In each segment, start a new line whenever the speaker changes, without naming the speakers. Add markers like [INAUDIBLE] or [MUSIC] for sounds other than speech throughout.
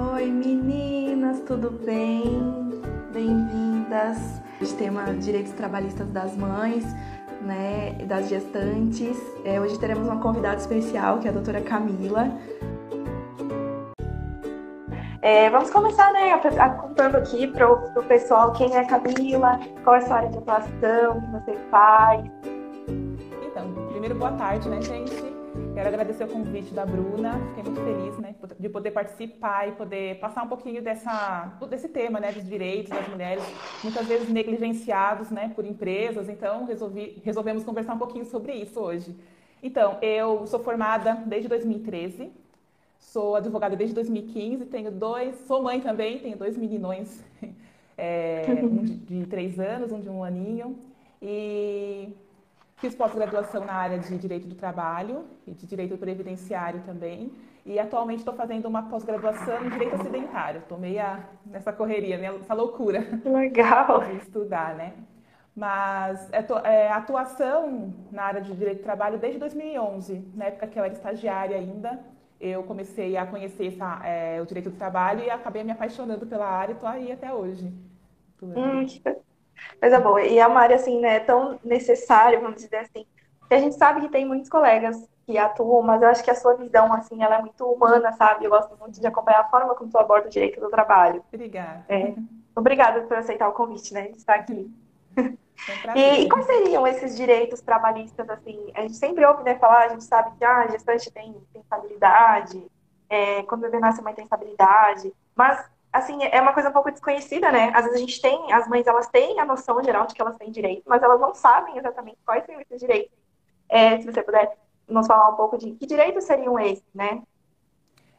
Oi meninas, tudo bem? Bem-vindas. Hoje tema Direitos Trabalhistas das Mães, né, das gestantes. É, hoje teremos uma convidada especial, que é a doutora Camila. É, vamos começar, né, contando aqui para o pessoal quem é a Camila, qual é a sua área de atuação, o que você faz.
Então, primeiro, boa tarde, né, gente? Quero agradecer o convite da Bruna, fiquei muito feliz né, de poder participar e poder passar um pouquinho dessa, desse tema né, dos direitos das mulheres, muitas vezes negligenciados né, por empresas, então resolvi, resolvemos conversar um pouquinho sobre isso hoje. Então, eu sou formada desde 2013, sou advogada desde 2015, tenho dois, sou mãe também, tenho dois meninões, [LAUGHS] é, um de, de três anos, um de um aninho, e Fiz pós-graduação na área de Direito do Trabalho e de Direito Previdenciário também. E atualmente estou fazendo uma pós-graduação em Direito Acidentário. Estou meio nessa correria, nessa loucura.
Legal.
De estudar, né? Mas é, é, atuação na área de Direito do Trabalho desde 2011, na época que eu era estagiária ainda. Eu comecei a conhecer essa, é, o direito do trabalho e acabei me apaixonando pela área e estou aí até hoje.
Hum, que Coisa boa. E é uma área, assim, né, tão necessária, vamos dizer assim, que a gente sabe que tem muitos colegas que atuam, mas eu acho que a sua visão, assim, ela é muito humana, sabe? Eu gosto muito de acompanhar a forma como tu aborda o direito do trabalho.
Obrigada.
É. Obrigada por aceitar o convite, né, de estar aqui. [LAUGHS] E, e, quais seriam esses direitos trabalhistas, assim? A gente sempre ouve né, falar, a gente sabe que ah, a gestante tem, tem estabilidade, é, quando o bebê nasce a mãe tem estabilidade, mas assim, é uma coisa um pouco desconhecida, né? Às vezes a gente tem, as mães, elas têm a noção geral de que elas têm direito, mas elas não sabem exatamente quais são esses direitos. É, se você puder nos falar um pouco de que direitos seriam esses, né?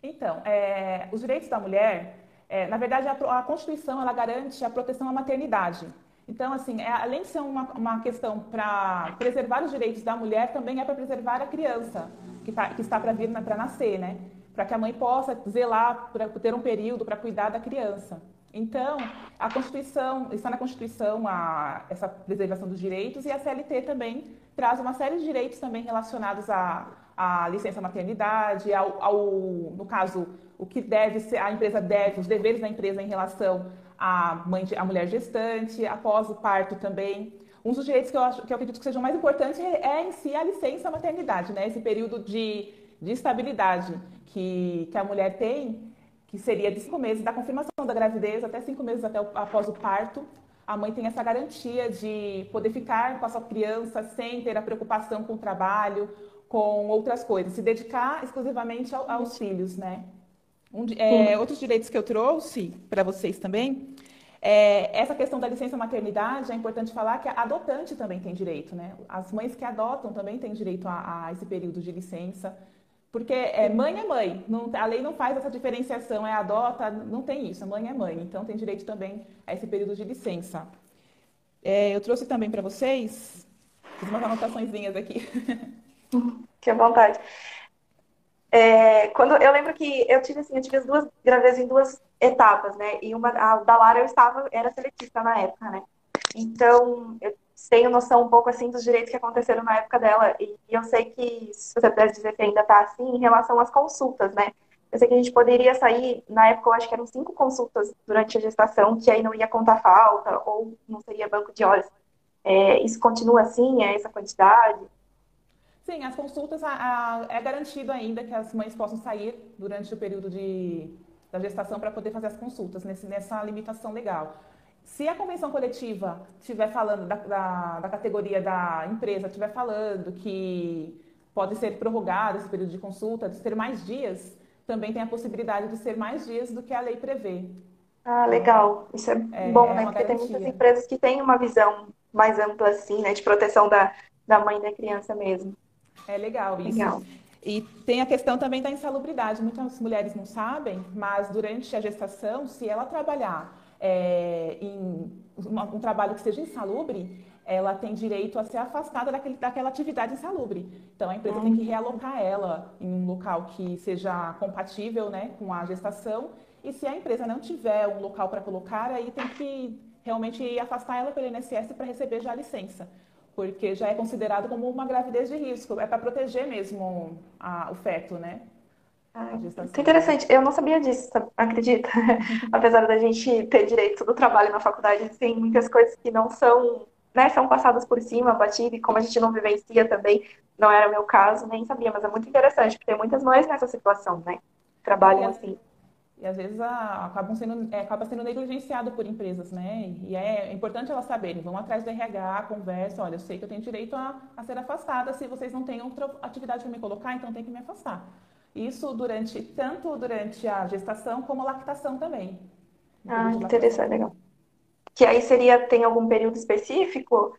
Então, é, os direitos da mulher, é, na verdade, a, a, Constituição, ela garante a proteção à maternidade. Então, assim, é, além de ser uma, uma questão para preservar os direitos da mulher, também é para preservar a criança que, tá, que está para vir, para nascer, né? Para que a mãe possa zelar para ter um período para cuidar da criança. Então, a Constituição, está na Constituição a, essa preservação dos direitos e a CLT também traz uma série de direitos também relacionados à, à licença maternidade, ao, ao, no caso, o que deve ser, a empresa deve, os deveres da empresa em relação à, mãe, à mulher gestante, após o parto também. Um dos direitos que eu, acho, que eu acredito que sejam mais importantes é em si a licença maternidade, né? esse período de, de estabilidade que, que a mulher tem, que seria de cinco meses da confirmação da gravidez até cinco meses até o, após o parto, a mãe tem essa garantia de poder ficar com a sua criança sem ter a preocupação com o trabalho, com outras coisas, se dedicar exclusivamente ao, aos filhos, né? Um, é, outros direitos que eu trouxe para vocês também, é, essa questão da licença maternidade, é importante falar que a adotante também tem direito, né? As mães que adotam também têm direito a, a esse período de licença. Porque é, mãe é mãe, não, a lei não faz essa diferenciação, é adota, não tem isso, mãe é mãe, então tem direito também a esse período de licença. É, eu trouxe também para vocês, fiz umas anotações aqui. [LAUGHS]
Que vontade. É, quando eu lembro que eu tive assim, eu tive as duas gravidezes em duas etapas, né? E uma a da Lara eu estava era seletista na época, né? Então eu tenho noção um pouco assim dos direitos que aconteceram na época dela. E, eu sei que, se você pudesse dizer que ainda está assim, em relação às consultas, né? Eu sei que a gente poderia sair, na época eu acho que eram cinco consultas durante a gestação, que aí não ia contar falta, ou não seria banco de horas. É, isso continua assim, é essa quantidade?
Sim, as consultas, a, a, é garantido ainda que as mães possam sair durante o período de, da gestação para poder fazer as consultas, nesse, nessa limitação legal. Se a convenção coletiva estiver falando da, da, da, categoria da empresa, estiver falando que pode ser prorrogado esse período de consulta, de ser mais dias, também tem a possibilidade de ser mais dias do que a lei prevê.
Ah, legal. Isso é, é bom, né? É Porque garantia. tem muitas empresas que têm uma visão mais ampla, assim, né? De proteção da, da mãe e da criança mesmo.
É legal isso. Legal. E tem a questão também da insalubridade. Muitas mulheres não sabem, mas durante a gestação, se ela trabalhar é, em um trabalho que seja insalubre, ela tem direito a ser afastada daquele, daquela atividade insalubre. Então, a empresa tem que realocar ela em um local que seja compatível né, com a gestação. E se a empresa não tiver um local para colocar, aí tem que realmente afastar ela pelo INSS para receber já a licença. Porque já é considerado como uma gravidez de risco. É para proteger mesmo a, o feto, né?
Ah, muito interessante. Eu não sabia disso, acredita? [LAUGHS] Apesar da gente ter direito do trabalho na faculdade, tem muitas coisas que não são, né, são passadas por cima, batidas, e como a gente não vivencia também, não era o meu caso, nem sabia, mas é muito interessante, porque tem muitas mães nessa situação, né? Trabalham assim.
E às vezes a, acabam sendo, é, acaba sendo negligenciado por empresas, né? E é importante elas saberem, vão atrás do RH, conversa, olha, eu sei que eu tenho direito a, a ser afastada, se vocês não têm outra atividade para me colocar, então tem que me afastar. Isso durante, tanto durante a gestação como a lactação também.
Ah, interessante, legal. Que aí seria, tem algum período específico,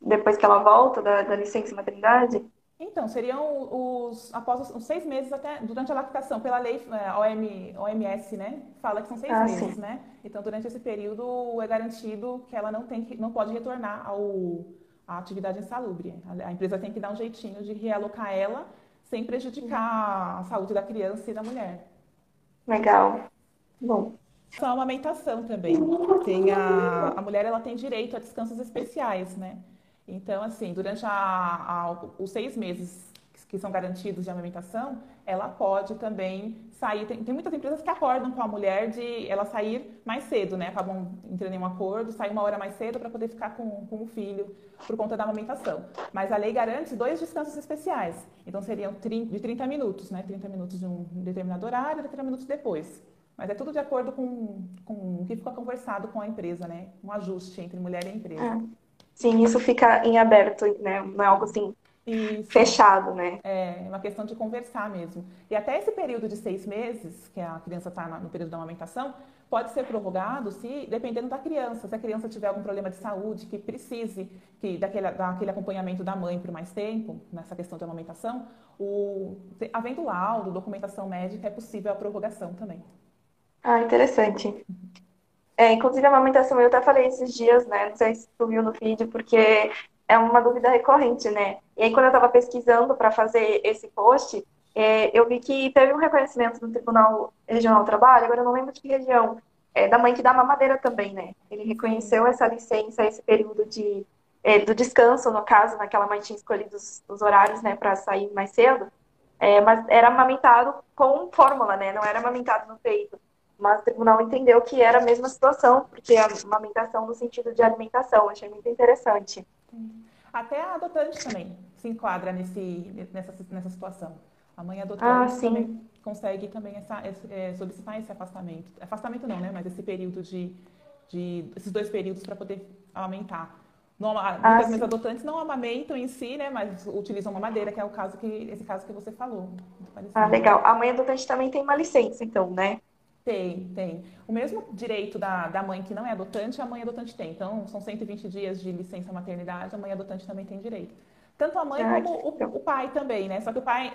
depois que ela volta da, da licença maternidade?
Então, seriam os após os, seis meses até durante a lactação, pela lei é, OM, OMS, né? Fala que são seis ah, meses, sim. né? Então, durante esse período é garantido que ela não tem que, não pode retornar ao à atividade insalubre. A, a empresa tem que dar um jeitinho de realocar ela sem prejudicar a saúde da criança e da mulher.
Legal. Bom.
Só a amamentação também. Tem a, a mulher ela tem direito a descansos especiais, né? Então, assim, durante a, a, os seis meses que são garantidos de amamentação, ela pode também sair. Tem, tem, muitas empresas que acordam com a mulher de ela sair mais cedo, né? Acabam entrando em um acordo, sair uma hora mais cedo para poder ficar com, com o filho por conta da amamentação. Mas a lei garante dois descansos especiais. Então seriam de 30 minutos, né? 30 minutos de um determinado horário e 30 minutos depois. Mas é tudo de acordo com, com o que fica conversado com a empresa, né? Um ajuste entre mulher e empresa. É.
Sim, isso fica em aberto, né? Não é algo assim isso. fechado, né?
É, é uma questão de conversar mesmo. E até esse período de seis meses, que a criança está no período da amamentação, pode ser prorrogado se, dependendo da criança, se a criança tiver algum problema de saúde que precise que daquele, daquele acompanhamento da mãe por mais tempo, nessa questão de amamentação, o, havendo laudo, documentação médica, é possível a prorrogação também.
Ah, interessante. É, inclusive, a amamentação, eu até falei esses dias, né? Não sei se tu viu no vídeo, porque é uma dúvida recorrente, né? E aí, quando eu estava pesquisando para fazer esse post, é, eu vi que teve um reconhecimento no Tribunal Regional do Trabalho, agora eu não lembro de que região, é, da mãe que dá mamadeira também, né? Ele reconheceu essa licença, esse período de, é, do descanso, no caso, naquela mãe tinha escolhido os, os horários, né, para sair mais cedo, é, mas era amamentado com fórmula, né? Não era amamentado no peito. Mas o tribunal entendeu que era a mesma situação, porque a amamentação no sentido de alimentação. Achei muito interessante.
Até a adotante também se enquadra nesse, nessa, nessa situação. A mãe adotante ah, também consegue também essa, é, solicitar esse afastamento. Afastamento não, né? Mas esse período de, de esses dois períodos para poder amamentar. Não, ah, muitas vezes adotantes não amamentam em si, né? Mas utilizam uma madeira, que é o caso que esse caso que você falou.
Ah, legal. A mãe adotante também tem uma licença, então, né?
Tem, tem. O mesmo direito da, da mãe que não é adotante, a mãe adotante tem. Então, são 120 dias de licença maternidade, a mãe adotante também tem direito. Tanto a mãe ah, como o, o, pai também, né? Só que o pai,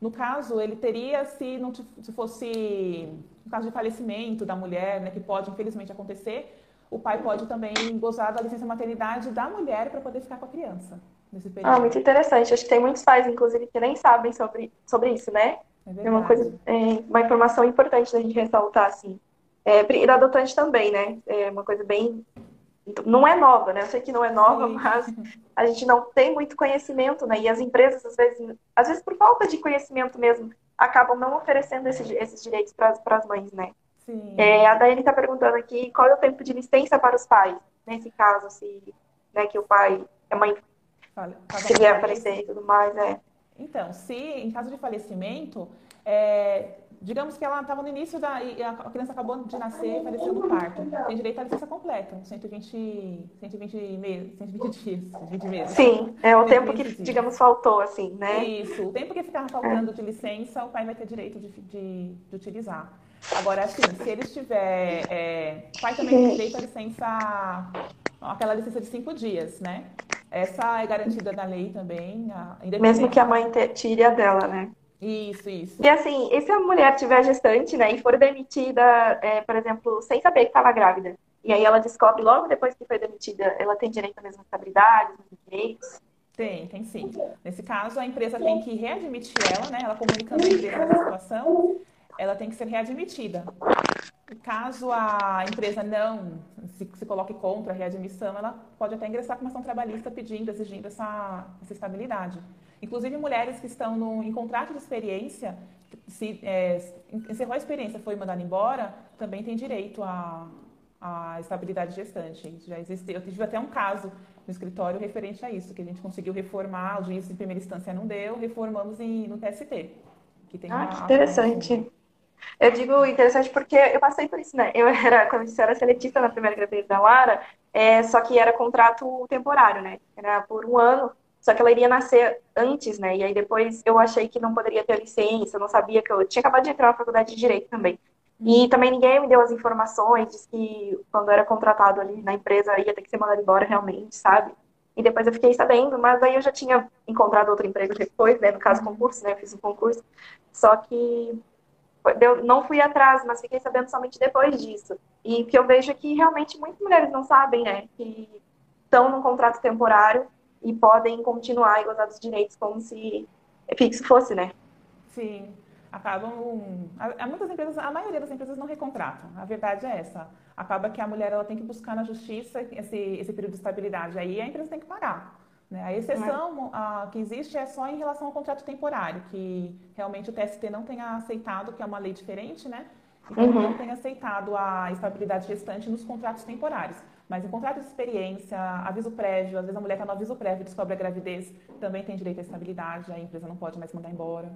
no caso, ele teria se não se fosse no caso de falecimento da mulher, né, que pode infelizmente acontecer, o pai pode também gozar da licença maternidade da mulher para poder ficar com a criança
nesse período. Ah, muito interessante. Acho que tem muitos pais, inclusive, que nem sabem sobre, sobre isso, né? É, é uma coisa, é, uma informação importante da gente ressaltar, assim. É, e da adotante também, né? É uma coisa bem. Não é nova, né? Eu sei que não é nova, Sim. mas [LAUGHS] a gente não tem muito conhecimento, né? E as empresas, às vezes, às vezes por falta de conhecimento mesmo, acabam não oferecendo esses, esses direitos para as mães, né? Sim. É, a Daiane está perguntando aqui qual é o tempo de licença para os pais, nesse caso, se né, que o pai, a mãe, se vier aparecer e tudo mais, é.
Então, se em caso de falecimento, é, digamos que ela estava no início da. e a criança acabou de nascer e faleceu no parto, tem direito à licença completa, 120, 120 meses, 120 dias, 120 meses.
Sim, é o tempo que, dias. digamos, faltou, assim, né?
Isso, o tempo que ficava faltando de licença, o pai vai ter direito de, de, de utilizar. Agora, assim, se ele estiver. É, o pai também tem direito à licença, aquela licença de cinco dias, né? Essa é garantida na lei também.
Mesmo que a mãe tire a dela, né?
Isso, isso.
E assim, e se a mulher tiver gestante, né, e for demitida, é, por exemplo, sem saber que estava grávida, e aí ela descobre logo depois que foi demitida, ela tem direito à mesma estabilidade, mesmos direitos?
Tem, tem sim. Nesse caso, a empresa tem que readmitir ela, né? Ela comunicando a empresa da situação, ela tem que ser readmitida. Caso a empresa não se, se, coloque contra a readmissão, ela pode até ingressar com uma ação trabalhista pedindo, exigindo essa, essa estabilidade. Inclusive, mulheres que estão no, em contrato de experiência, se é, encerrou a experiência, foi mandado embora, também tem direito à, à estabilidade gestante. Já existe, eu tive até um caso no escritório referente a isso, que a gente conseguiu reformar, o juiz em primeira instância não deu, reformamos em, no TST.
Que tem ah, que interessante. Eu digo interessante porque eu passei por isso, né? Eu era, quando eu disse, eu era seletista na primeira gravidez da Lara, é, só que era contrato temporário, né? Era por um ano, só que ela iria nascer antes, né? E aí depois eu achei que não poderia ter licença, eu não sabia que eu tinha acabado de entrar na faculdade de Direito também. E uhum. também ninguém me deu as informações, disse que quando era contratado ali na empresa ia ter que ser mandado embora realmente, sabe? E depois eu fiquei sabendo, mas aí eu já tinha encontrado outro emprego depois, né? No caso, uhum. concurso, né? Eu fiz um concurso. Só que eu não fui atrás, mas fiquei sabendo somente depois disso. E que eu vejo é que realmente muitas mulheres não sabem, né? Que estão num contrato temporário e podem continuar e gozar dos direitos como se fixo fosse, né?
Sim. Acabam. A muitas empresas, a maioria das empresas não recontratam. A verdade é essa. Acaba que a mulher ela tem que buscar na justiça esse, esse período de estabilidade. Aí a empresa tem que pagar. Né? A exceção a, que existe é só em relação ao contrato temporário, que realmente o TST não tenha aceitado, que é uma lei diferente, né? Então, uhum. não tenha aceitado a estabilidade gestante nos contratos temporários. Mas em contrato de experiência, aviso prévio, às vezes a mulher está no aviso prévio e descobre a gravidez, também tem direito à estabilidade, a empresa não pode mais mandar embora.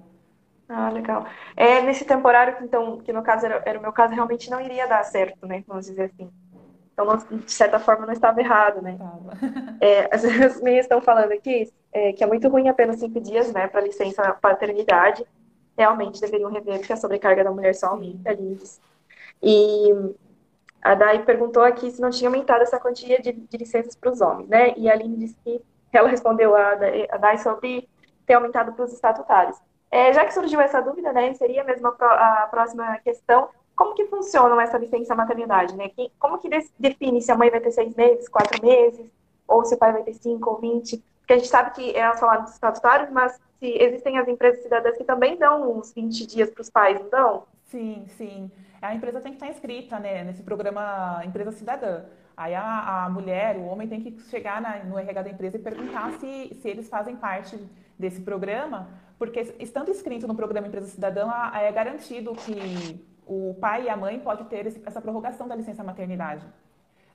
Ah, legal. É, nesse temporário, então, que no caso era, era o meu caso, realmente não iria dar certo, né? Vamos dizer assim. Então, de certa forma, não estava errado, né? É, as, [LAUGHS] as meninas estão falando aqui é, que é muito ruim apenas cinco dias, né, para licença paternidade. Realmente deveriam rever, porque a sobrecarga da mulher só aumenta, Lindes. E a Dai perguntou aqui se não tinha aumentado essa quantia de, de licenças para os homens, né? E a Aline disse que ela respondeu a, a Dai sobre ter aumentado para os estatutários. É, já que surgiu essa dúvida, né, seria mesmo a, a próxima questão, como que funciona essa licença maternidade, né? Como que define se a mãe vai ter seis meses, quatro meses, ou se o pai vai ter cinco ou vinte? Porque a gente sabe que é o salário dos estatutários, mas se existem as empresas cidadãs que também dão uns 20 dias para os pais, não dão?
Sim, sim. A empresa tem que estar inscrita né, nesse programa Empresa Cidadã. Aí a, a mulher, o homem tem que chegar na, no RH da empresa e perguntar se, se eles fazem parte desse programa, porque estando inscrito no programa Empresa Cidadã, é garantido que o pai e a mãe podem ter essa prorrogação da licença maternidade.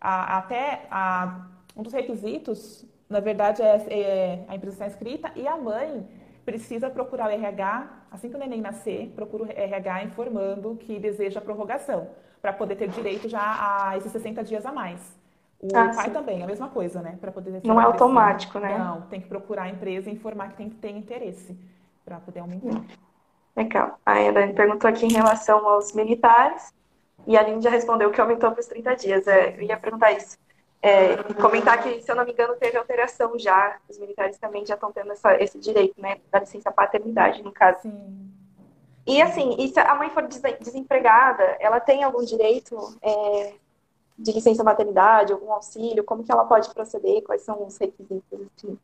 A, até a, um dos requisitos, na verdade, é, é a empresa estar inscrita e a mãe precisa procurar o RH, assim que o neném nascer, procura o RH informando que deseja a prorrogação, para poder ter direito já a esses 60 dias a mais. O ah, pai sim. também, a mesma coisa, né? Para poder
Não é automático, né?
Não, tem que procurar a empresa e informar que tem que ter interesse para poder aumentar. Hum.
Legal. A Ana perguntou aqui em relação aos militares e a já respondeu que aumentou para os 30 dias. É, eu ia perguntar isso. É, comentar que, se eu não me engano, teve alteração já. Os militares também já estão tendo essa, esse direito, né? Da licença paternidade, no caso. Sim. E assim, e se a mãe for desempregada, ela tem algum direito é, de licença maternidade, algum auxílio? Como que ela pode proceder? Quais são os requisitos?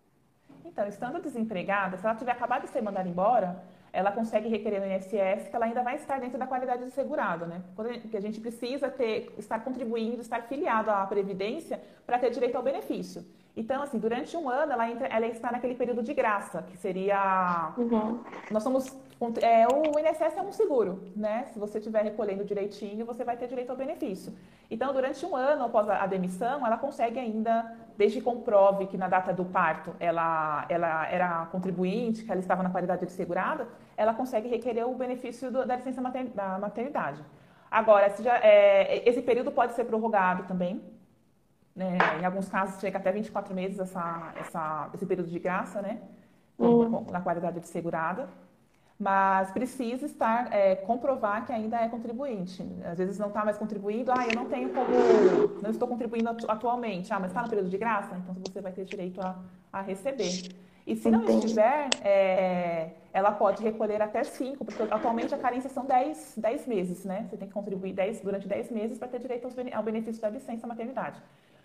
Então, estando desempregada, se ela tiver acabado de ser mandada embora, ela consegue requerer no INSS que ela ainda vai estar dentro da qualidade de segurado, né? Porque a gente precisa ter, estar contribuindo, estar filiado à Previdência para ter direito ao benefício. Então, assim, durante um ano ela, entra, ela está naquele período de graça, que seria. Uhum. Nós somos. É, o INSS é um seguro, né? Se você estiver recolhendo direitinho, você vai ter direito ao benefício. Então, durante um ano após a demissão, ela consegue ainda, desde que comprove que na data do parto ela, ela era contribuinte, que ela estava na qualidade de segurada, ela consegue requerer o benefício do, da licença mater, da maternidade. Agora, já, é, esse período pode ser prorrogado também, né? Em alguns casos chega até 24 meses essa, essa, esse período de graça, né? Uhum. Na qualidade de segurada. Mas precisa estar, é, comprovar que ainda é contribuinte. Às vezes não está mais contribuindo, ah, eu não tenho como, não estou contribuindo atualmente. Ah, mas está no período de graça? Então você vai ter direito a, a receber. E se não estiver, é, ela pode recolher até 5, porque atualmente a carência são 10, 10 meses, né? Você tem que contribuir 10, durante 10 meses para ter direito ao benefício da licença maternidade.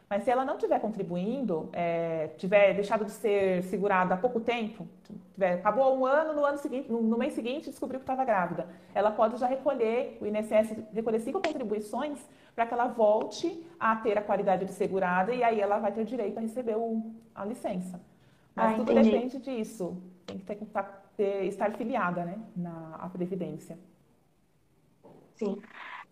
Mas se ela não estiver contribuindo, é, tiver deixado de ser segurada há pouco tempo, tiver, acabou um ano, no ano seguinte, no, mês seguinte descobriu que estava grávida, ela pode já recolher, o INSS recolher cinco contribuições para que ela volte a ter a qualidade de segurada e aí ela vai ter direito a receber o, a licença. Mas ah, tudo entendi. depende disso. Tem que ter, ter, estar filiada né, na à Previdência.
Sim.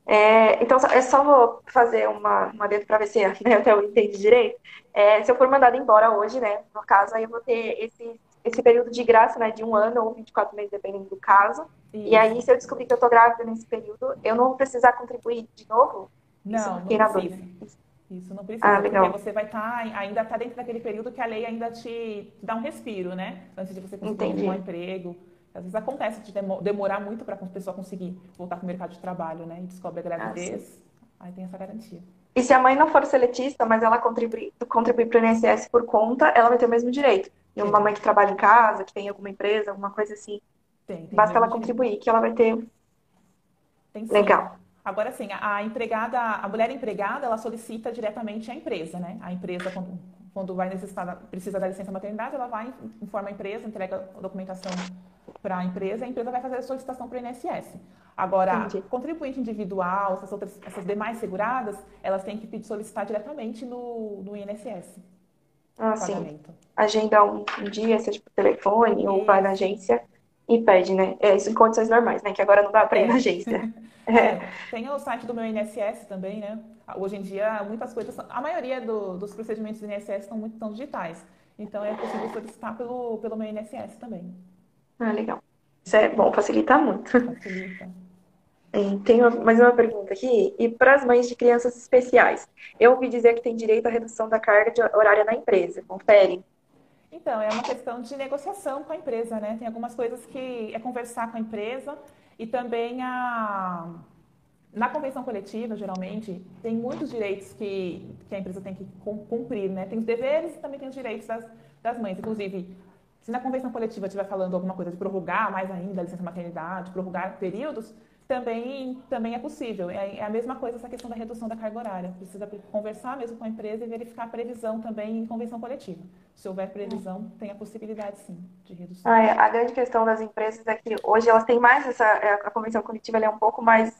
É, então, é só vou fazer uma, uma dentro para ver se [LAUGHS] né, até eu entendi direito. É, se eu for mandada embora hoje, né, no caso, aí eu vou ter esse, esse período de graça, né, de um ano ou 24 meses, dependendo do caso. Isso. E aí, se eu descobrir que eu tô grávida nesse período, eu não vou precisar contribuir de novo?
Não, não precisa. Isso não precisa, ah, porque você vai estar, tá, ainda está dentro daquele período que a lei ainda te, te dá um respiro, né? Antes de você conseguir um emprego. Às vezes acontece de demorar muito para a pessoa conseguir voltar para o mercado de trabalho, né? E descobre a gravidez, ah, aí tem essa garantia.
E se a mãe não for seletista, mas ela contribui, contribui para o INSS por conta, ela vai ter o mesmo direito. E uma mãe que trabalha em casa, que tem alguma empresa, alguma coisa assim. Tem, tem Basta ela contribuir, que ela vai ter. Tem sim. Legal.
Agora, sim, a, a empregada, a mulher empregada, ela solicita diretamente à empresa, né? A empresa, quando, quando vai necessitar, precisa da licença maternidade, ela vai, informa a empresa, entrega a documentação para a empresa, a empresa vai fazer a solicitação para o INSS. Agora, Entendi. contribuinte individual, essas, outras, essas demais seguradas, elas têm que solicitar diretamente no, no INSS.
Ah, sim. Agenda um, um, dia, seja por telefone ou vai na agência e pede, né? É, isso em condições normais, né? Que agora não dá para ir é. na agência. [LAUGHS]
É. Tem o site do meu INSS também, né? Hoje em dia, muitas coisas, a maioria do, dos procedimentos do INSS estão muito tão digitais. Então, é possível solicitar pelo, pelo meu INSS também.
Ah, legal. Isso é bom, facilita muito.
Facilita.
Tem mais uma pergunta aqui. E para as mães de crianças especiais? Eu ouvi dizer que tem direito à redução da carga horária na empresa. Confere?
Então, é uma questão de negociação com a empresa, né? Tem algumas coisas que é conversar com a empresa e também a... Na convenção coletiva, geralmente, tem muitos direitos que, que a empresa tem que cumprir, né? Tem os deveres e também tem os direitos das, das mães. Inclusive, se na convenção coletiva estiver falando alguma coisa de prorrogar mais ainda a licença maternidade, prorrogar períodos, também, também é possível. É, é a mesma coisa essa questão da redução da carga horária. Precisa conversar mesmo com a empresa e verificar a previsão também em convenção coletiva. Se houver previsão, tem a possibilidade sim de redução.
Ah, é. A grande questão das empresas é que hoje elas têm mais essa. É, a convenção coletiva é um pouco mais,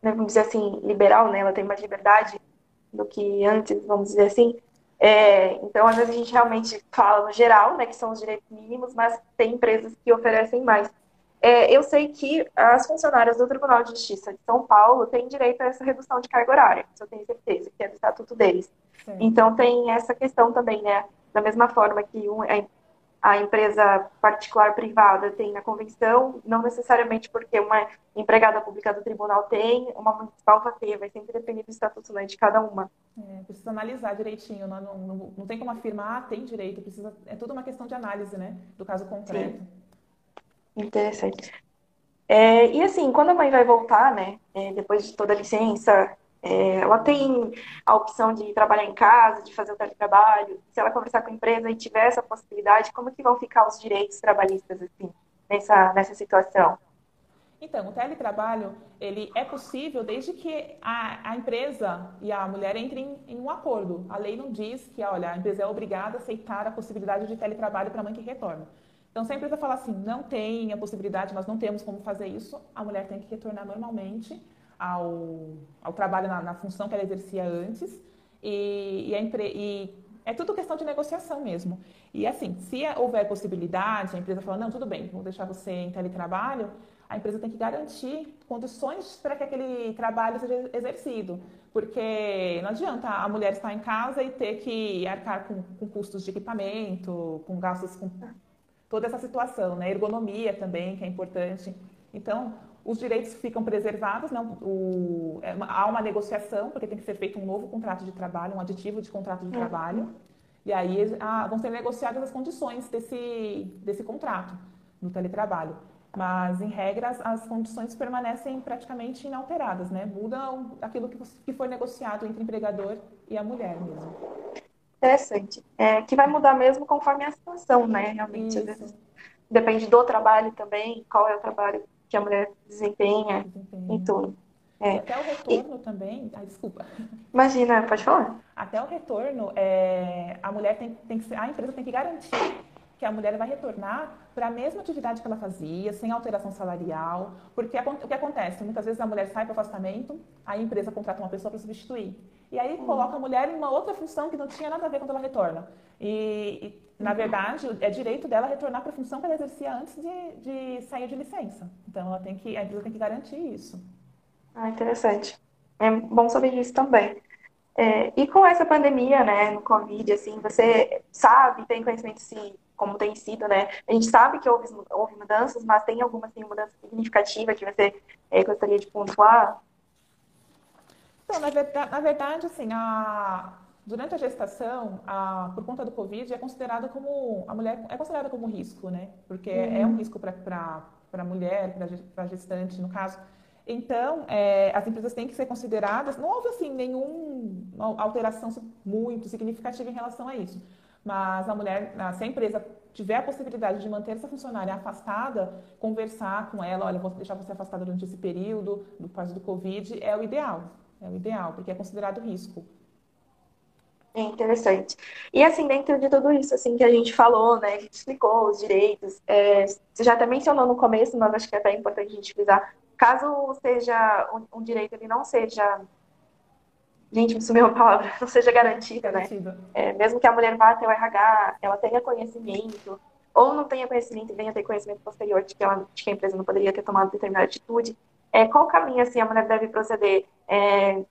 né, vamos dizer assim, liberal, né? Ela tem mais liberdade do que antes, vamos dizer assim. É, então, às vezes a gente realmente fala no geral, né, que são os direitos mínimos, mas tem empresas que oferecem mais. É, eu sei que as funcionárias do Tribunal de Justiça de São Paulo têm direito a essa redução de carga horária, isso eu tenho certeza, que é do estatuto deles. Sim. Então tem essa questão também, né? Da mesma forma que um, a empresa particular privada tem na convenção, não necessariamente porque uma empregada pública do tribunal tem, uma municipal vai ter, vai sempre depender do estatuto né, de cada uma.
É, precisa analisar direitinho, não, não, não, não, tem como afirmar, ah, tem direito, precisa, é tudo uma questão de análise, né, do caso concreto. Sim.
Interessante. É, e assim, quando a mãe vai voltar, né, é, depois de toda a licença, é, ela tem a opção de trabalhar em casa, de fazer o teletrabalho. Se ela conversar com a empresa e tiver essa possibilidade, como que vão ficar os direitos trabalhistas assim nessa nessa situação?
Então, o teletrabalho ele é possível desde que a, a empresa e a mulher entrem em, em, um acordo. A lei não diz que, olha, a empresa é obrigada a aceitar a possibilidade de teletrabalho para a mãe que retorna. Então, se a empresa falar assim, não tem a possibilidade, nós não temos como fazer isso, a mulher tem que retornar normalmente ao, ao trabalho na, na função que ela exercia antes. E, e, empre... e, é tudo questão de negociação mesmo. E assim, se houver possibilidade, a empresa fala, não, tudo bem, vou deixar você em teletrabalho, a empresa tem que garantir condições para que aquele trabalho seja exercido. Porque não adianta a mulher estar em casa e ter que arcar com, com custos de equipamento, com gastos com toda essa situação, né? Ergonomia também, que é importante. Então, os direitos ficam preservados, não, o, é, há uma negociação, porque tem que ser feito um novo contrato de trabalho, um aditivo de contrato de uhum. trabalho, e aí ah, vão ser negociadas as condições desse, desse contrato no teletrabalho. Mas, em regra, as, condições permanecem praticamente inalteradas, né? Muda aquilo que, que foi negociado entre o empregador e a mulher mesmo.
Interessante. É, que vai mudar mesmo conforme a situação, né? Realmente, às vezes depende do trabalho também, qual é o trabalho que a mulher desempenha, desempenha. e tudo.
É. Até o retorno e... também. Ai, desculpa.
Imagina, pode falar.
Até o retorno, é... a mulher tem, tem que a empresa tem que garantir que a mulher vai retornar para a mesma atividade que ela fazia, sem alteração salarial, porque o que acontece? Muitas vezes a mulher sai para o afastamento, a empresa contrata uma pessoa para substituir. E aí coloca a mulher em uma outra função que não tinha nada a ver quando ela retorna. E, e na verdade, é direito dela retornar para a função que ela exercia antes de, de sair de licença. Então, ela tem que, a empresa tem que garantir isso.
Ah, interessante. É bom saber disso também. É, e com essa pandemia, né, no Covid, assim, você sabe, tem conhecimento se como tem sido, né? A gente sabe que houve, houve mudanças, mas tem alguma assim, mudança significativa que você é, gostaria de pontuar?
Então, na verdade, na verdade assim, a, durante a gestação, a, por conta do Covid, é considerada como a mulher é considerada como risco, né? Porque uhum. é um risco para a mulher, para a gestante, no caso. Então, é, as empresas têm que ser consideradas. Não houve assim nenhuma alteração muito significativa em relação a isso. Mas a mulher, se a empresa tiver a possibilidade de manter essa funcionária afastada, conversar com ela, olha, vou deixar você afastada durante esse período, do caso do Covid, é o ideal. É o ideal, porque é considerado risco.
É interessante. E assim, dentro de tudo isso assim que a gente falou, né, a gente explicou os direitos, é, você já até mencionou no começo, mas acho que é até importante a gente frisar, caso seja um, um direito ele não seja gente, me sumiu a palavra, [LAUGHS] não seja garantida, né? É, mesmo que a mulher vá até o RH, ela tenha conhecimento, ou não tenha conhecimento e venha ter conhecimento posterior de que, ela, de que a empresa não poderia ter tomado determinada atitude, é, qual caminho assim a mulher deve proceder? É,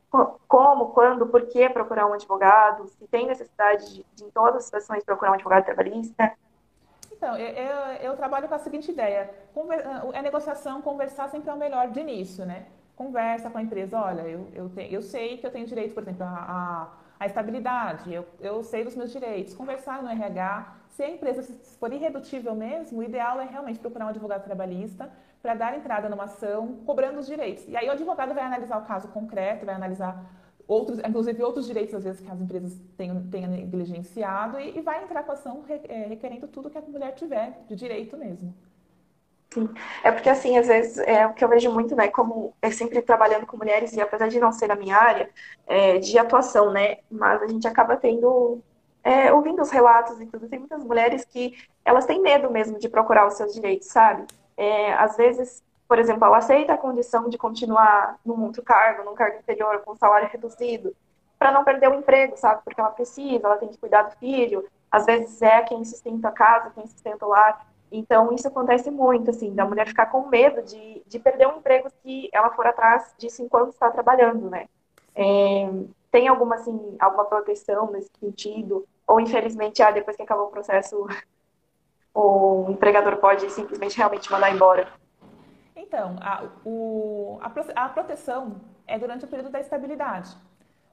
como, quando, por que procurar um advogado? Se tem necessidade de, de em todas as situações, procurar um advogado trabalhista?
Então, eu, eu, eu, trabalho com a seguinte ideia: Conver, a negociação, conversar sempre é o melhor de início, né? Conversa com a empresa, olha, eu, eu, te, eu sei que eu tenho direito, por exemplo, a, a, a estabilidade, eu, eu sei dos meus direitos. Conversar no RH, se a empresa for irredutível mesmo, o ideal é realmente procurar um advogado trabalhista para dar entrada numa ação cobrando os direitos. E aí o advogado vai analisar o caso concreto, vai analisar outros, inclusive outros direitos, às vezes, que as empresas tenham, tenham negligenciado e, e vai entrar com a ação é, requerendo tudo que a mulher tiver de direito mesmo.
Sim. É porque, assim, às vezes, é o que eu vejo muito, né, como é sempre trabalhando com mulheres, e apesar de não ser a minha área é, de atuação, né, mas a gente acaba tendo, é, ouvindo os relatos e tudo, tem muitas mulheres que elas têm medo mesmo de procurar os seus direitos, sabe? É, às vezes, por exemplo, ela aceita a condição de continuar num outro cargo, num cargo inferior, com salário reduzido, para não perder o emprego, sabe? Porque ela precisa, ela tem que cuidar do filho, às vezes é quem sustenta a casa, quem sustenta o lar. Então, isso acontece muito, assim, da mulher ficar com medo de, de perder um emprego se ela for atrás disso enquanto está trabalhando, né? É, tem alguma, assim, alguma proteção nesse sentido? Ou, infelizmente, ah, depois que acabou o processo, o empregador pode simplesmente realmente mandar embora?
Então, a, o, a, a proteção é durante o período da estabilidade.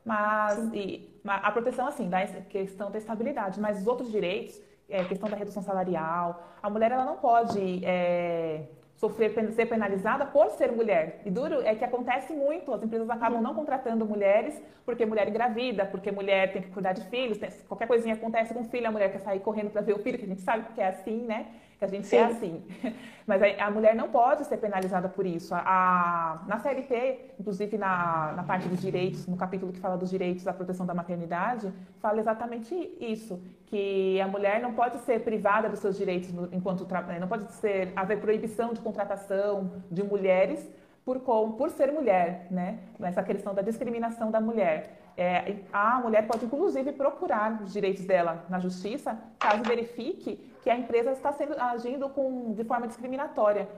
Mas e, a proteção, assim, da questão da estabilidade, mas os outros direitos, é, questão da redução salarial, a mulher ela não pode é, sofrer, ser penalizada por ser mulher. E duro é que acontece muito, as empresas acabam não contratando mulheres porque mulher engravida, porque mulher tem que cuidar de filhos, tem, qualquer coisinha acontece com o filho, a mulher quer sair correndo para ver o filho, que a gente sabe que é assim, né? Que a gente Sim. é assim. [LAUGHS] Mas a, mulher não pode ser penalizada por isso. A, a, na CLT, inclusive na, na parte dos direitos, no capítulo que fala dos direitos da proteção da maternidade, fala exatamente isso, que a mulher não pode ser privada dos seus direitos enquanto trabalha, não pode ser haver proibição de contratação de mulheres por, por ser mulher, né? Essa questão da discriminação da mulher. É, a mulher pode, inclusive, procurar os direitos dela na justiça, caso verifique que a empresa está sendo, agindo com, de forma discriminatória.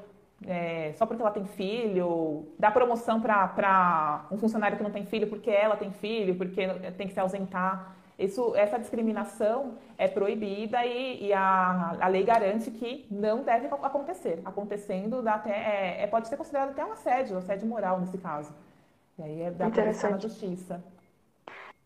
É, só porque ela tem filho, dá promoção para um funcionário que não tem filho porque ela tem filho, porque tem que se ausentar. Isso, essa discriminação é proibida e, e a, a, lei garante que não deve acontecer. Acontecendo, até, é, é, pode ser considerado até um assédio, assédio moral nesse caso. E aí é da na justiça.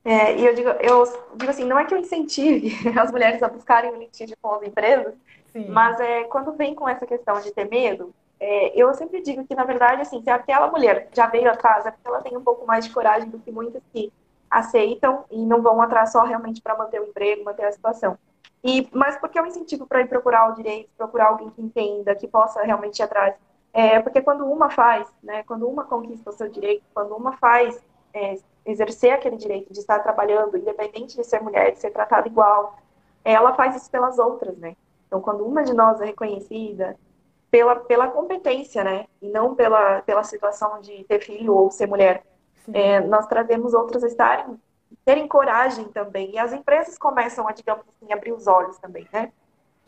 É, e eu digo, eu digo assim, não é que eu incentive [LAUGHS] as mulheres a buscarem o litígio com as empresas, Sim. mas é, quando vem com essa questão de ter medo, é, eu sempre digo que, na verdade, assim, se aquela mulher já veio atrás, é porque ela tem um pouco mais de coragem do que muitas que aceitam e não vão atrás só realmente para manter o emprego, manter a situação. E, mas por que eu incentivo para ir procurar o direito, procurar alguém que entenda, que possa realmente ir atrás? É, porque quando uma faz, né, quando uma conquista o seu direito, quando uma faz é, exercer aquele direito de estar trabalhando, independente de ser mulher, de ser tratada igual, ela faz isso pelas outras, né? Então, quando uma de nós é reconhecida pela, pela competência, né, e não pela, pela situação de ter filho ou ser mulher, é, nós trazemos outras a estarem terem coragem também. E as empresas começam a, digamos assim, abrir os olhos também, né?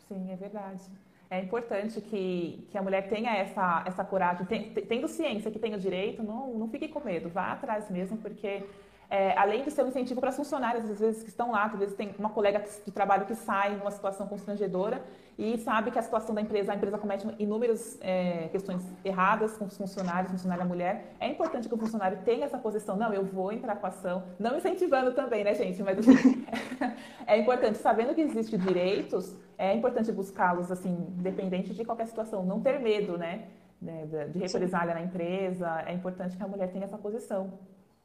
Sim, é verdade. É importante que, que a mulher tenha essa, essa coragem, tendo ciência que tem o direito, não, não fique com medo, vá atrás mesmo, porque é, além de ser um incentivo para as funcionárias, às vezes, que estão lá, às vezes tem uma colega de trabalho que sai numa situação constrangedora e sabe que a situação da empresa, a empresa comete inúmeras é, questões erradas com os funcionários, funcionária mulher. É importante que o funcionário tenha essa posição, não, eu vou entrar com a ação, não incentivando também, né, gente? Mas assim, [LAUGHS] é importante, sabendo que existem direitos, é importante buscá-los, assim, independente de qualquer situação, não ter medo, né? De represália na empresa, é importante que a mulher tenha essa posição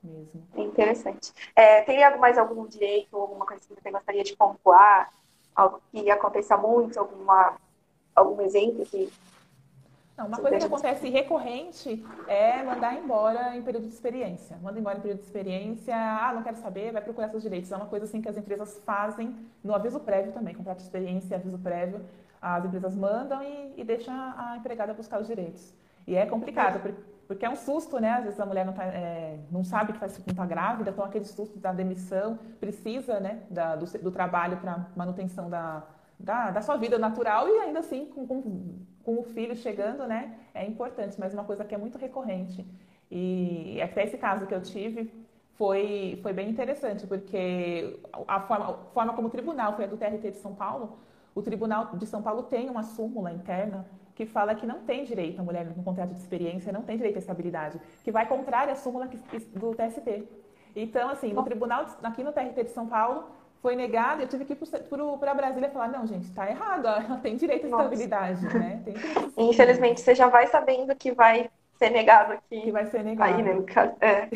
mesmo.
É interessante. É, tem mais algum direito, alguma coisa que você gostaria de pontuar? Algo que aconteça muito, alguma, algum exemplo que.
Não, uma coisa que acontece recorrente é mandar embora em período de experiência. Manda embora em período de experiência, ah, não quero saber, vai procurar seus direitos. É uma coisa assim que as empresas fazem no aviso prévio também, contrato de experiência, aviso prévio. As empresas mandam e, e deixam a empregada buscar os direitos. E é complicado, porque porque é um susto, né? Às vezes a mulher não, tá, é, não sabe que está grávida, então aquele susto da demissão precisa né, da, do, do, trabalho para manutenção da, da, da, sua vida natural e ainda assim com, com, com, o filho chegando, né? É importante, mas uma coisa que é muito recorrente. E até esse caso que eu tive foi, foi bem interessante, porque a forma, a forma como o tribunal foi a do TRT de São Paulo, o Tribunal de São Paulo tem uma súmula interna que fala que não tem direito a mulher no contrato de experiência, não tem direito à estabilidade, que vai contrária à súmula do TST. Então, assim, no tribunal, aqui no TRT de São Paulo, foi negado, eu tive que ir para Brasília falar, não, gente, está errado, ela [LAUGHS] tem direito à estabilidade, né?
Direito. [LAUGHS] Infelizmente, você já vai sabendo que vai ser negado aqui.
Que vai ser negado.
Aí, né, é.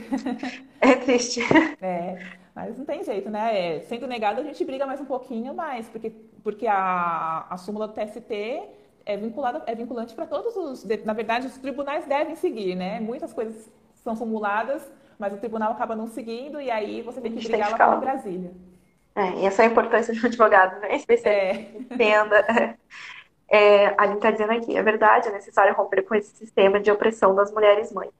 [LAUGHS] é triste.
É, mas não tem jeito, né? É, sendo negado, a gente briga mais um pouquinho mais, porque, porque a, a súmula do TST é, vinculada, é vinculante para todos os. Na verdade, os tribunais devem seguir, né? Muitas coisas são formuladas, mas o tribunal acaba não seguindo e aí você tem que brigar lá com Brasília.
É, e essa é a importância de um advogado, né? É. Entenda. É, a gente está dizendo aqui, é verdade, é necessário romper com esse sistema de opressão das mulheres mães.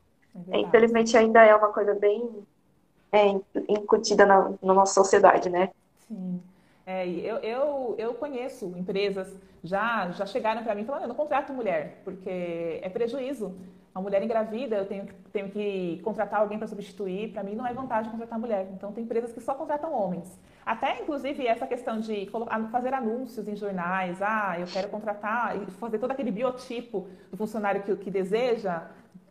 É Infelizmente, ainda é uma coisa bem é, incutida na, na nossa sociedade, né?
Sim. É, eu, eu, eu conheço empresas, já, já chegaram para mim falando, eu não contrato mulher, porque é prejuízo. A mulher engravida, eu tenho, tenho que contratar alguém para substituir, para mim não é vantagem contratar mulher. Então, tem empresas que só contratam homens. Até, inclusive, essa questão de fazer anúncios em jornais, ah, eu quero contratar, e fazer todo aquele biotipo do funcionário que, que deseja,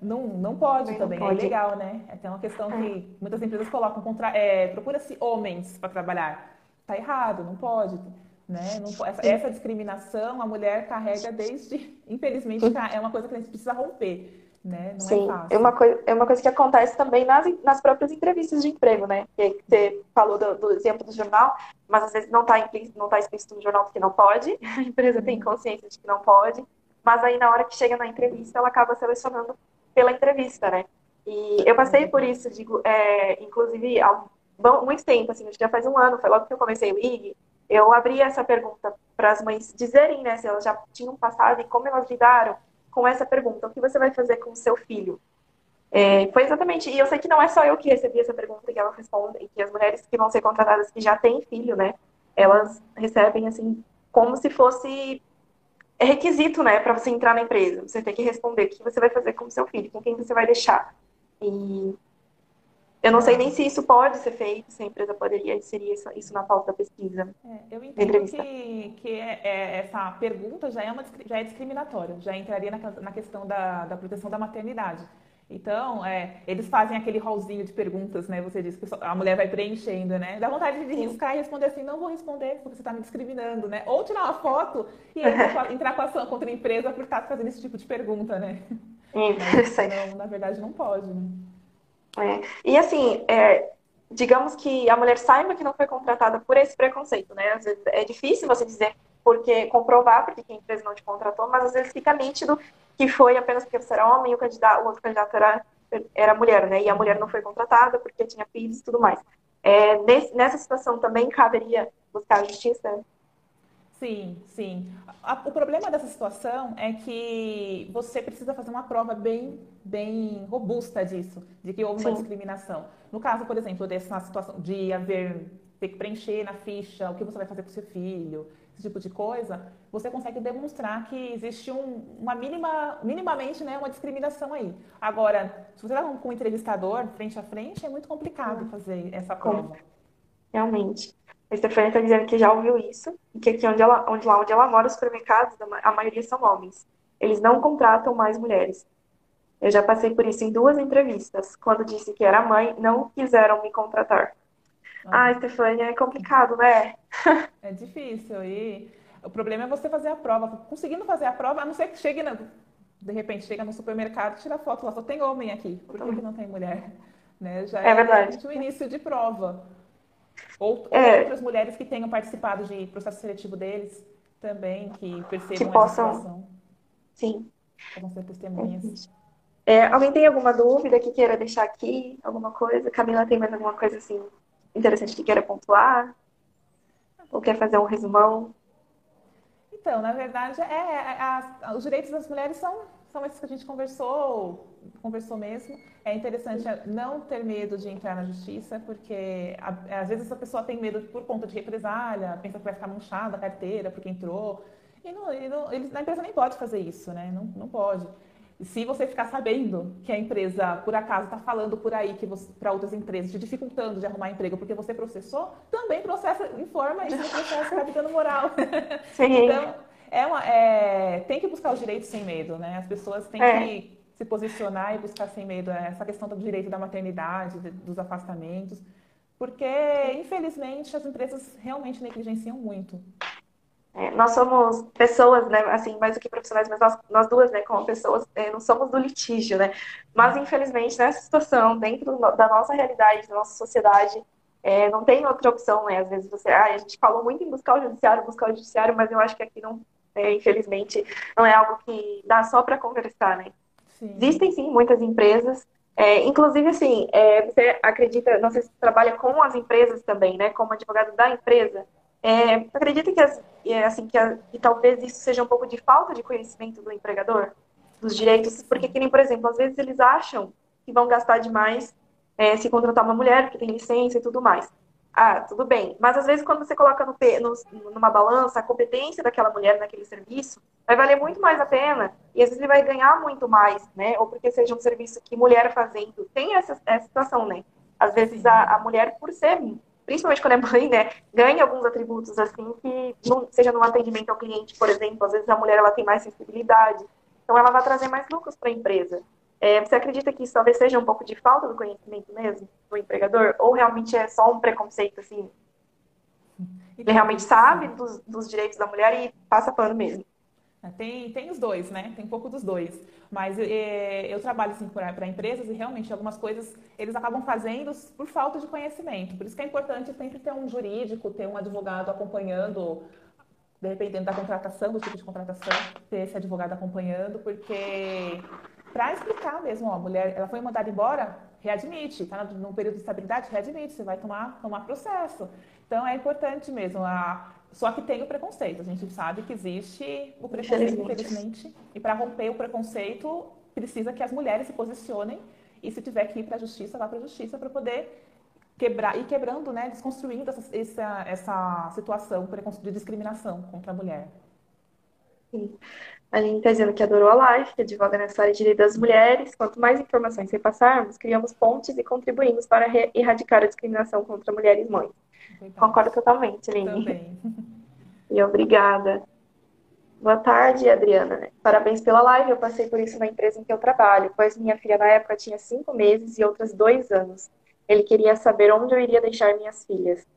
não, não pode não também, é pode. é ilegal, né? É tem uma questão que é. muitas empresas colocam, contra, é, procura-se homens para trabalhar. Está errado, não pode. Né? Não, essa, essa, discriminação a mulher carrega desde, infelizmente, é uma coisa que a gente precisa romper. Né? Não
é Sim, é, fácil. é uma coisa, é uma coisa que acontece também nas, nas próprias entrevistas de emprego, né? Que você falou do, do exemplo do jornal, mas às vezes não está não tá explícito no jornal porque não pode, [LAUGHS] a empresa tem uhum. consciência de que não pode, mas aí na hora que chega na entrevista ela acaba selecionando pela entrevista, né? E eu passei por isso, digo, é, inclusive muito tempo, assim, já faz um ano, foi logo que eu comecei o IG, eu abri essa pergunta para as mães dizerem, né, se elas já tinham passado e como elas lidaram com essa pergunta, o que você vai fazer com o seu filho? É, foi exatamente, e eu sei que não é só eu que recebi essa pergunta que elas respondem, que as mulheres que vão ser contratadas que já têm filho, né, elas recebem, assim, como se fosse requisito, né, para você entrar na empresa. Você tem que responder o que você vai fazer com o seu filho, com quem você vai deixar. E eu não sei nem se isso pode ser feito, se a empresa poderia inserir isso, isso na pauta da pesquisa.
É, eu entendo que, que é, é, essa pergunta já é, uma, já é discriminatória, já entraria na, na questão da, da proteção da maternidade. Então, é, eles fazem aquele rolzinho de perguntas, né? Você diz que a mulher vai preenchendo, né? Dá vontade de riscar e responder assim, não vou responder porque você está me discriminando, né? Ou tirar uma foto e [LAUGHS] entrar com a ação contra a empresa por estar fazendo esse tipo de pergunta, né? Mas, não, na verdade, não pode, né?
É. E assim, é, digamos que a mulher saiba que não foi contratada por esse preconceito, né? Às vezes é difícil você dizer porque comprovar porque a empresa não te contratou, mas às vezes fica nítido que foi apenas porque você era homem e o, candidato, o outro candidato era, era mulher, né? E a mulher não foi contratada porque tinha filhos e tudo mais. É, nesse, nessa situação também caberia buscar a justiça?
Sim, sim. o problema dessa situação é que você precisa fazer uma prova bem, bem robusta disso, de que houve sim. uma discriminação. No caso, por exemplo, dessa situação de haver ter que preencher na ficha o que você vai fazer com seu filho, esse tipo de coisa, você consegue demonstrar que existe um, uma mínima, minimamente, né, uma discriminação aí. Agora, se você está com um entrevistador frente a frente, é muito complicado fazer essa prova.
Realmente. A Stefania está dizendo que já ouviu isso, e que aqui onde ela, onde, lá onde ela mora, os supermercados, a maioria são homens. Eles não contratam mais mulheres. Eu já passei por isso em duas entrevistas. Quando disse que era mãe, não quiseram me contratar. Ah, Stefania, é complicado, né? [LAUGHS]
É difícil. E o problema é você fazer a prova. Conseguindo fazer a prova, a não ser que chegue, na... de repente, chega no supermercado, tira foto lá, só tem homem aqui. Por que, que não tem mulher? [LAUGHS] Né? Já é, é verdade. o início de prova. Ou, é. outras mulheres que tenham participado de processo seletivo deles também, que percebam que possam... essa situação.
Sim.
Possam ser testemunhas.
É, alguém tem alguma dúvida que queira deixar aqui? Alguma coisa? Camila tem mais alguma coisa assim interessante que queira pontuar? Ou quer fazer um resumão?
Então, na verdade, é, é, é os direitos das mulheres são, são esses que a gente conversou, conversou mesmo. É interessante não ter medo de entrar na justiça, porque às vezes essa pessoa tem medo por conta de represália, pensa que vai ficar manchada a carteira porque entrou. E, não, e não, a empresa nem pode fazer isso, né? Não, não pode. E se você ficar sabendo que a empresa, por acaso, está falando por aí que para outras empresas, te dificultando de arrumar emprego porque você processou, também processa, informa isso no processo está dando moral. [LAUGHS] Sim. Então, é uma, é, tem que buscar os direitos sem medo, né? As pessoas têm é. que se posicionar e buscar sem medo essa questão do direito da maternidade, dos afastamentos, porque, infelizmente, as empresas realmente negligenciam muito.
É, nós somos pessoas, né, assim, mais do que profissionais, mas nós, nós duas, né, como pessoas, é, não somos do litígio, né? Mas, infelizmente, nessa situação, dentro da nossa realidade, da nossa sociedade, é, não tem outra opção, né? Às vezes você, ah, a gente falou muito em buscar o judiciário, buscar o judiciário, mas eu acho que aqui não, é, infelizmente, não é algo que dá só para conversar, né? Sim. Existem sim muitas empresas, é, inclusive assim, é, você acredita, não sei se você trabalha com as empresas também, né? Como advogado da empresa, é, acredita que, as, é, assim, que, a, que, talvez isso seja um pouco de falta de conhecimento do empregador, dos direitos, porque, que nem, por exemplo, às vezes eles acham que vão gastar demais é, se contratar uma mulher, porque tem licença e tudo mais. Ah, tudo bem. Mas às vezes quando você coloca no, no, numa balança a competência daquela mulher naquele serviço, vai valer muito mais a pena. E às vezes ele vai ganhar muito mais, né? Ou porque seja um serviço que mulher fazendo. Tem essa, essa situação, né? Às vezes a, a mulher, por ser principalmente quando é mãe, né, ganha alguns atributos assim que não, seja no atendimento ao cliente, por exemplo, às vezes a mulher ela tem mais sensibilidade, então ela vai trazer mais lucros para a empresa. É, você acredita que isso talvez seja um pouco de falta do conhecimento mesmo do empregador, ou realmente é só um preconceito assim? Ele realmente sabe dos, dos direitos da mulher e passa pano mesmo.
É, tem, tem os dois, né? Tem um pouco dos dois. Mas é, eu trabalho assim para empresas e realmente algumas coisas eles acabam fazendo por falta de conhecimento. Por isso que é importante sempre ter um jurídico, ter um advogado acompanhando, de repente dentro da contratação, do tipo de contratação, ter esse advogado acompanhando, porque para explicar mesmo, ó, a mulher, ela foi mandada embora, readmite, está no período de estabilidade, readmite, você vai tomar, tomar processo. Então é importante mesmo a só que tem o preconceito. A gente sabe que existe o preconceito, infelizmente. E para romper o preconceito, precisa que as mulheres se posicionem. E se tiver que ir para a justiça, vá para a justiça para poder quebrar, ir quebrando, né, desconstruindo essa, essa, essa situação de discriminação contra a mulher.
Sim. A gente está dizendo que adorou a live, que advoga nessa área de direito das mulheres. Quanto mais informações repassarmos, criamos pontes e contribuímos para erradicar a discriminação contra mulheres mães. Concordo totalmente, Aline. Também. E obrigada. Boa tarde, Adriana. Parabéns pela live. Eu passei por isso na empresa em que eu trabalho, pois minha filha na época tinha cinco meses e outras dois anos. Ele queria saber onde eu iria deixar minhas filhas.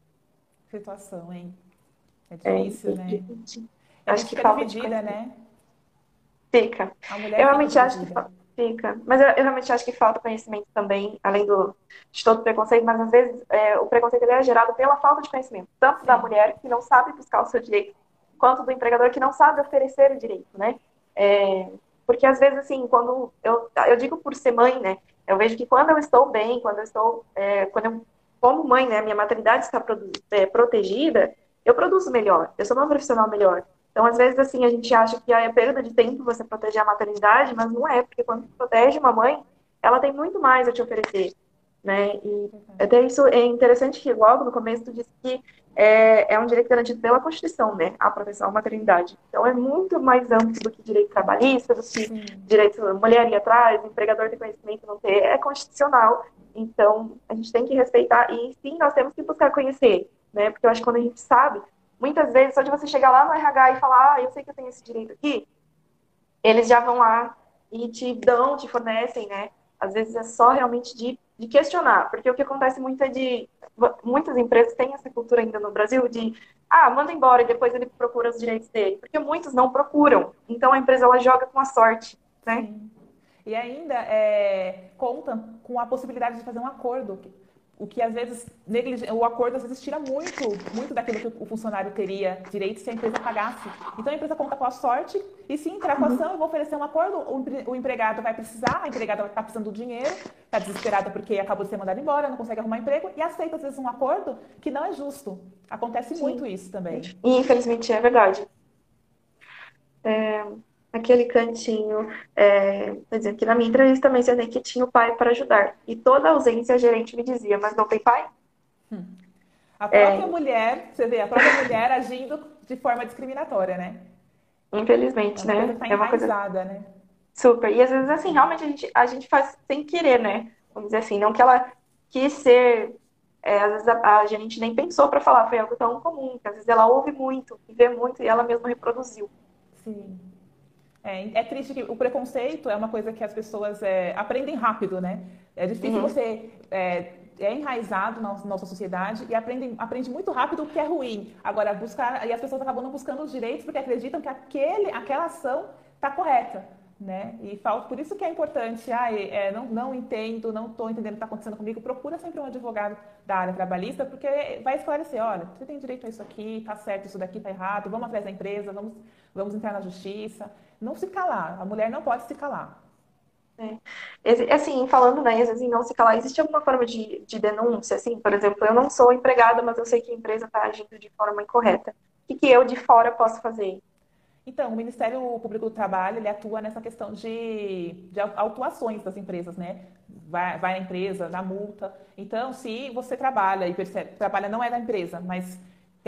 Situação, hein? É difícil, é, né?
Acho que falta
dividida,
né? Fica. eu realmente acho que falta. Fica. Mas eu, eu, realmente acho que falta conhecimento também, além do, de todo o preconceito, mas às vezes é, o preconceito é gerado pela falta de conhecimento, tanto Sim. da mulher que não sabe buscar o seu direito, quanto do empregador que não sabe oferecer o direito, né? É, porque às vezes, assim, quando eu, eu digo por ser mãe, né? Eu vejo que quando eu estou bem, quando eu estou, é, quando eu, como mãe, né, minha maternidade está é, protegida, eu produzo melhor, eu sou uma profissional melhor. Então, às vezes, assim, a gente acha que é perda de tempo você proteger a maternidade, mas não é, porque quando protege uma mãe, ela tem muito mais a te oferecer, né? E até isso é interessante que logo no começo tu disse que é, é um direito garantido pela Constituição, né? A proteção à maternidade. Então é muito mais amplo do que direito trabalhista, do que Sim. direito mulher ir atrás, empregador ter conhecimento não ter, é constitucional. Então a gente tem que respeitar e sim, nós temos que buscar conhecer, né? Porque eu acho que quando a gente sabe, muitas vezes só de você chegar lá no RH e falar, ah, eu sei que eu tenho esse direito aqui, eles já vão lá e te dão, te fornecem, né? Às vezes é só realmente de, de questionar, porque o que acontece muito é de muitas empresas têm essa cultura ainda no Brasil de ah, manda embora e depois ele procura os direitos dele, porque muitos não procuram. Então a empresa ela joga com a sorte, né? Sim.
E ainda é, conta com a possibilidade de fazer um acordo o que às vezes o acordo às vezes tira muito, muito daquilo que o funcionário teria direito se a empresa pagasse. Então a empresa conta com a sorte e se entrar com a ação, eu vou oferecer um acordo, o empregado vai precisar, a empregada estar precisando do dinheiro, está desesperada porque acabou de ser mandada embora, não consegue arrumar emprego e aceita às vezes um acordo que não é justo. Acontece Sim. muito isso também.
E, infelizmente é verdade. É, aquele cantinho. É, quer dizer, que na minha entrevista mencionei que tinha o pai para ajudar. E toda ausência a gerente me dizia, mas não tem pai? Hum.
A própria é... mulher, você vê, a própria mulher agindo de forma discriminatória, né?
Infelizmente,
é
né?
Tá é uma coisa né?
Super. E às vezes, assim, realmente a gente, a gente faz sem querer, né? Vamos dizer assim, não que ela quis ser. É, às vezes a, a gente nem pensou para falar, foi algo tão comum, que às vezes ela ouve muito, vê muito e ela mesma reproduziu.
Sim. É, é, triste que o preconceito é uma coisa que as pessoas é, aprendem rápido, né? É difícil uhum. você é, é, enraizado na nossa sociedade e aprende, aprende muito rápido o que é ruim. Agora, buscar e as pessoas acabam não buscando os direitos porque acreditam que aquele, aquela ação está correta. Né? E falta, por isso que é importante, ah, é, não, não entendo, não estou entendendo o que está acontecendo comigo, procura sempre um advogado da área trabalhista, porque vai esclarecer, olha, você tem direito a isso aqui, está certo, isso daqui está errado, vamos atrás da empresa, vamos, vamos entrar na justiça não se calar. A mulher não pode se calar.
É. Assim, falando, né, às vezes não se calar, existe alguma forma de, de denúncia, assim, por exemplo, eu não sou empregada, mas eu sei que a empresa está agindo de forma incorreta. O que, que eu de fora posso fazer?
Então, o Ministério Público do Trabalho, ele atua nessa questão de, de autuações das empresas, né? Vai, vai na empresa, na multa. Então, se você trabalha e percebe, trabalha não é da empresa, mas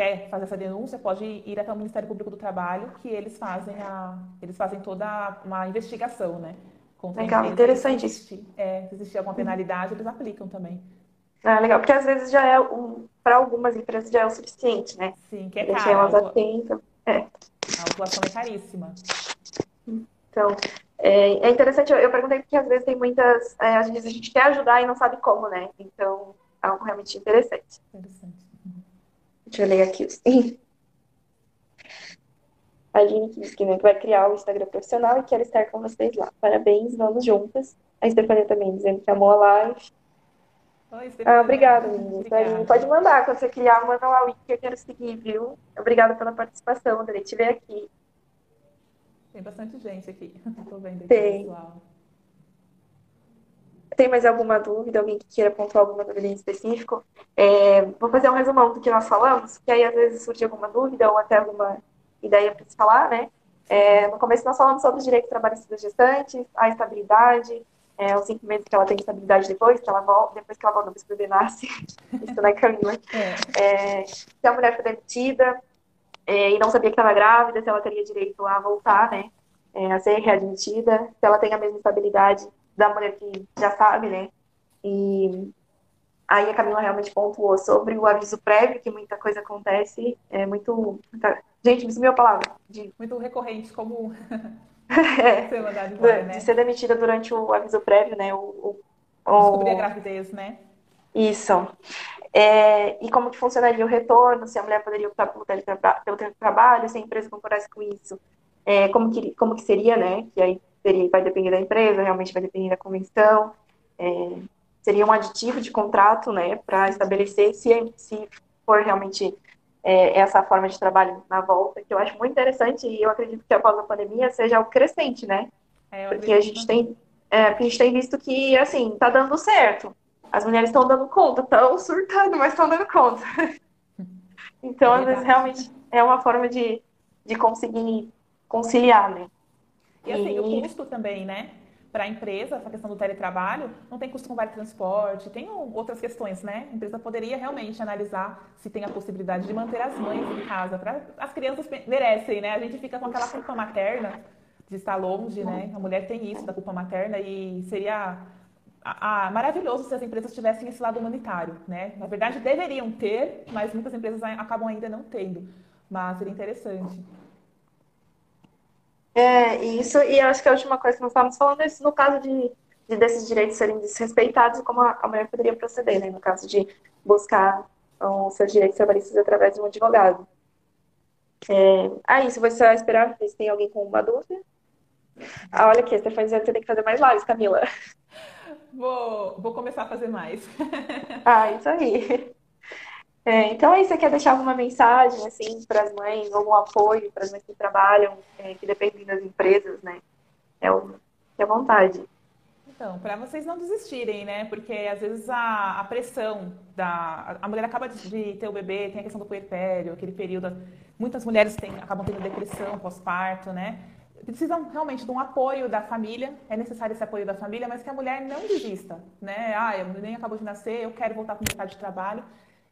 quer fazer essa denúncia, pode ir até o Ministério Público do Trabalho, que eles fazem a, eles fazem toda uma investigação, né?
Contra legal, interessante isso.
É, se existir alguma penalidade, eles aplicam também.
Ah, legal, porque às vezes já é, um, para algumas empresas já é o suficiente, né?
Sim, que é caro. Deixar
elas atentas. É.
A autuação é caríssima.
Então, é, é interessante, eu, eu, perguntei porque às vezes tem muitas, é, às vezes a gente quer ajudar e não sabe como, né? Então, é algo realmente interessante. Interessante. Deixa eu ler aqui. [LAUGHS] A Aline diz que vai criar o Instagram profissional e quer estar com vocês lá. Parabéns, vamos juntas. A Stefania também dizendo que amou a live. Oi, ah, obrigada, meninas. Pode mandar, quando você criar, manda lá o link que eu quero seguir, viu? Obrigada pela participação, adorei te ver aqui.
Tem bastante gente aqui. [LAUGHS] Tô vendo aqui,
Tem. pessoal. Tem mais alguma dúvida? Alguém que queira pontuar alguma dúvida em específico? É, vou fazer um resumão do que nós falamos, que aí às vezes surge alguma dúvida ou até alguma ideia para se falar, né? É, no começo nós falamos sobre os direitos trabalhistas das gestantes, a estabilidade, é, os cinco meses que ela tem estabilidade depois, que ela volta, depois que ela volta, que o bebê nasce. [LAUGHS] Isso, né, Camila? É. é. se a mulher foi demitida é, e não sabia que estava grávida, se ela teria direito a voltar, né? É, a ser readmitida, se ela tem a mesma estabilidade da mulher que já sabe, né? E aí a Camila realmente pontuou sobre o aviso prévio, que muita coisa acontece, é muito... Muita... Gente, me sumiu a palavra.
De... Muito recorrente, como [LAUGHS] [LAUGHS]
é, embora, né? De ser demitida durante o aviso prévio, né? O, o,
o... Descobrir a gravidez, né?
Isso. É, e como que funcionaria o retorno, se a mulher poderia optar pelo, teletra... pelo teletrabalho, se a empresa concordasse com isso, é, como, que, como que seria, né? Que aí seria, vai depender da empresa, realmente vai depender da convenção. É, seria um aditivo de contrato, né, para estabelecer se, se for realmente é, essa forma de trabalho na volta, que eu acho muito interessante e eu acredito que após a pandemia seja algo crescente, né? É, porque a gente tem, é, a gente tem visto que, assim, tá dando certo. As mulheres estão dando conta, estão surtando, mas estão dando conta. [LAUGHS] Então, é às vezes, realmente é uma forma de, de conseguir conciliar, né?
E assim, e... o custo também, né? Para a empresa, essa questão do teletrabalho, não tem custo com vale transporte, tem outras questões, né? A empresa poderia realmente analisar se tem a possibilidade de manter as mães em casa. Pra... As crianças merecem, né? A gente fica com aquela culpa materna de estar longe, né? A mulher tem isso da culpa materna e seria maravilhoso se as empresas tivessem esse lado humanitário, né? Na verdade, deveriam ter, mas muitas empresas acabam ainda não tendo. Mas seria interessante.
É, isso, e eu acho que a última coisa que nós estávamos falando é isso, no caso de, de desses direitos serem desrespeitados, como a, a mulher poderia proceder, né? No caso de buscar os seus direitos trabalhistas através de um advogado. É, ah, isso, vou só esperar ver se tem alguém com uma dúvida. Ah, olha aqui, você faz, você tem que fazer mais lives, Camila.
Vou, vou começar a fazer mais.
ah, isso aí. É, então aí você quer deixar alguma mensagem assim para as mães, algum apoio para as mães que trabalham, é, que dependem das empresas, né? É, o, é vontade.
Então, para vocês não desistirem, né? Porque às vezes a, a pressão da. A mulher acaba de, ter o bebê, tem a questão do puerpério, aquele período. Muitas mulheres têm, acabam tendo depressão pós-parto, né? precisam realmente de um apoio da família, é necessário esse apoio da família, mas que a mulher não desista, né? Ah, eu nem acabou de nascer, eu quero voltar para o mercado de trabalho.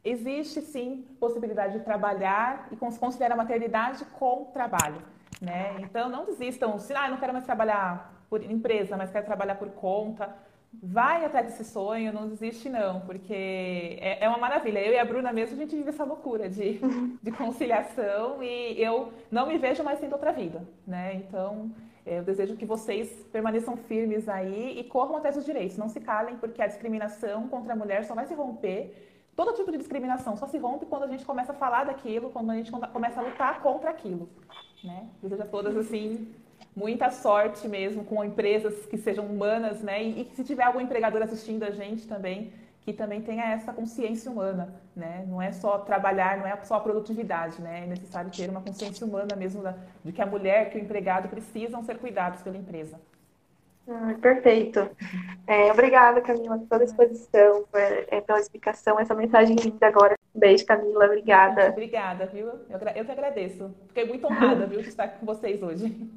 Existe sim possibilidade de trabalhar e considerar a maternidade com trabalho, né? Então não desistam, se ah, não quero mais trabalhar por empresa, mas quero trabalhar por conta, vai atrás desse sonho, não desiste não, porque é, é, uma maravilha. Eu e a Bruna mesmo, a gente vive essa loucura de, [LAUGHS] de conciliação e eu não me vejo mais tendo outra vida, né? Então, eu desejo que vocês permaneçam firmes aí e corram atrás dos direitos, não se calem, porque a discriminação contra a mulher só vai se romper. Todo tipo de discriminação só se rompe quando a gente começa a falar daquilo, quando a gente começa a lutar contra aquilo, né? Desejo a todas, assim, muita sorte mesmo com empresas que sejam humanas, né? E, e se tiver algum empregador assistindo a gente também, que também tenha essa consciência humana, né? Não é só trabalhar, não é só a produtividade, né? É necessário ter uma consciência humana mesmo da, de que a mulher, que o empregado precisam ser cuidados pela empresa.
Perfeito. É, obrigada, Camila, por toda a exposição, por, é, pela explicação, essa mensagem linda agora. beijo, Camila, obrigada.
Obrigada, viu? Eu, eu que agradeço. Fiquei muito honrada, viu, de estar com vocês hoje.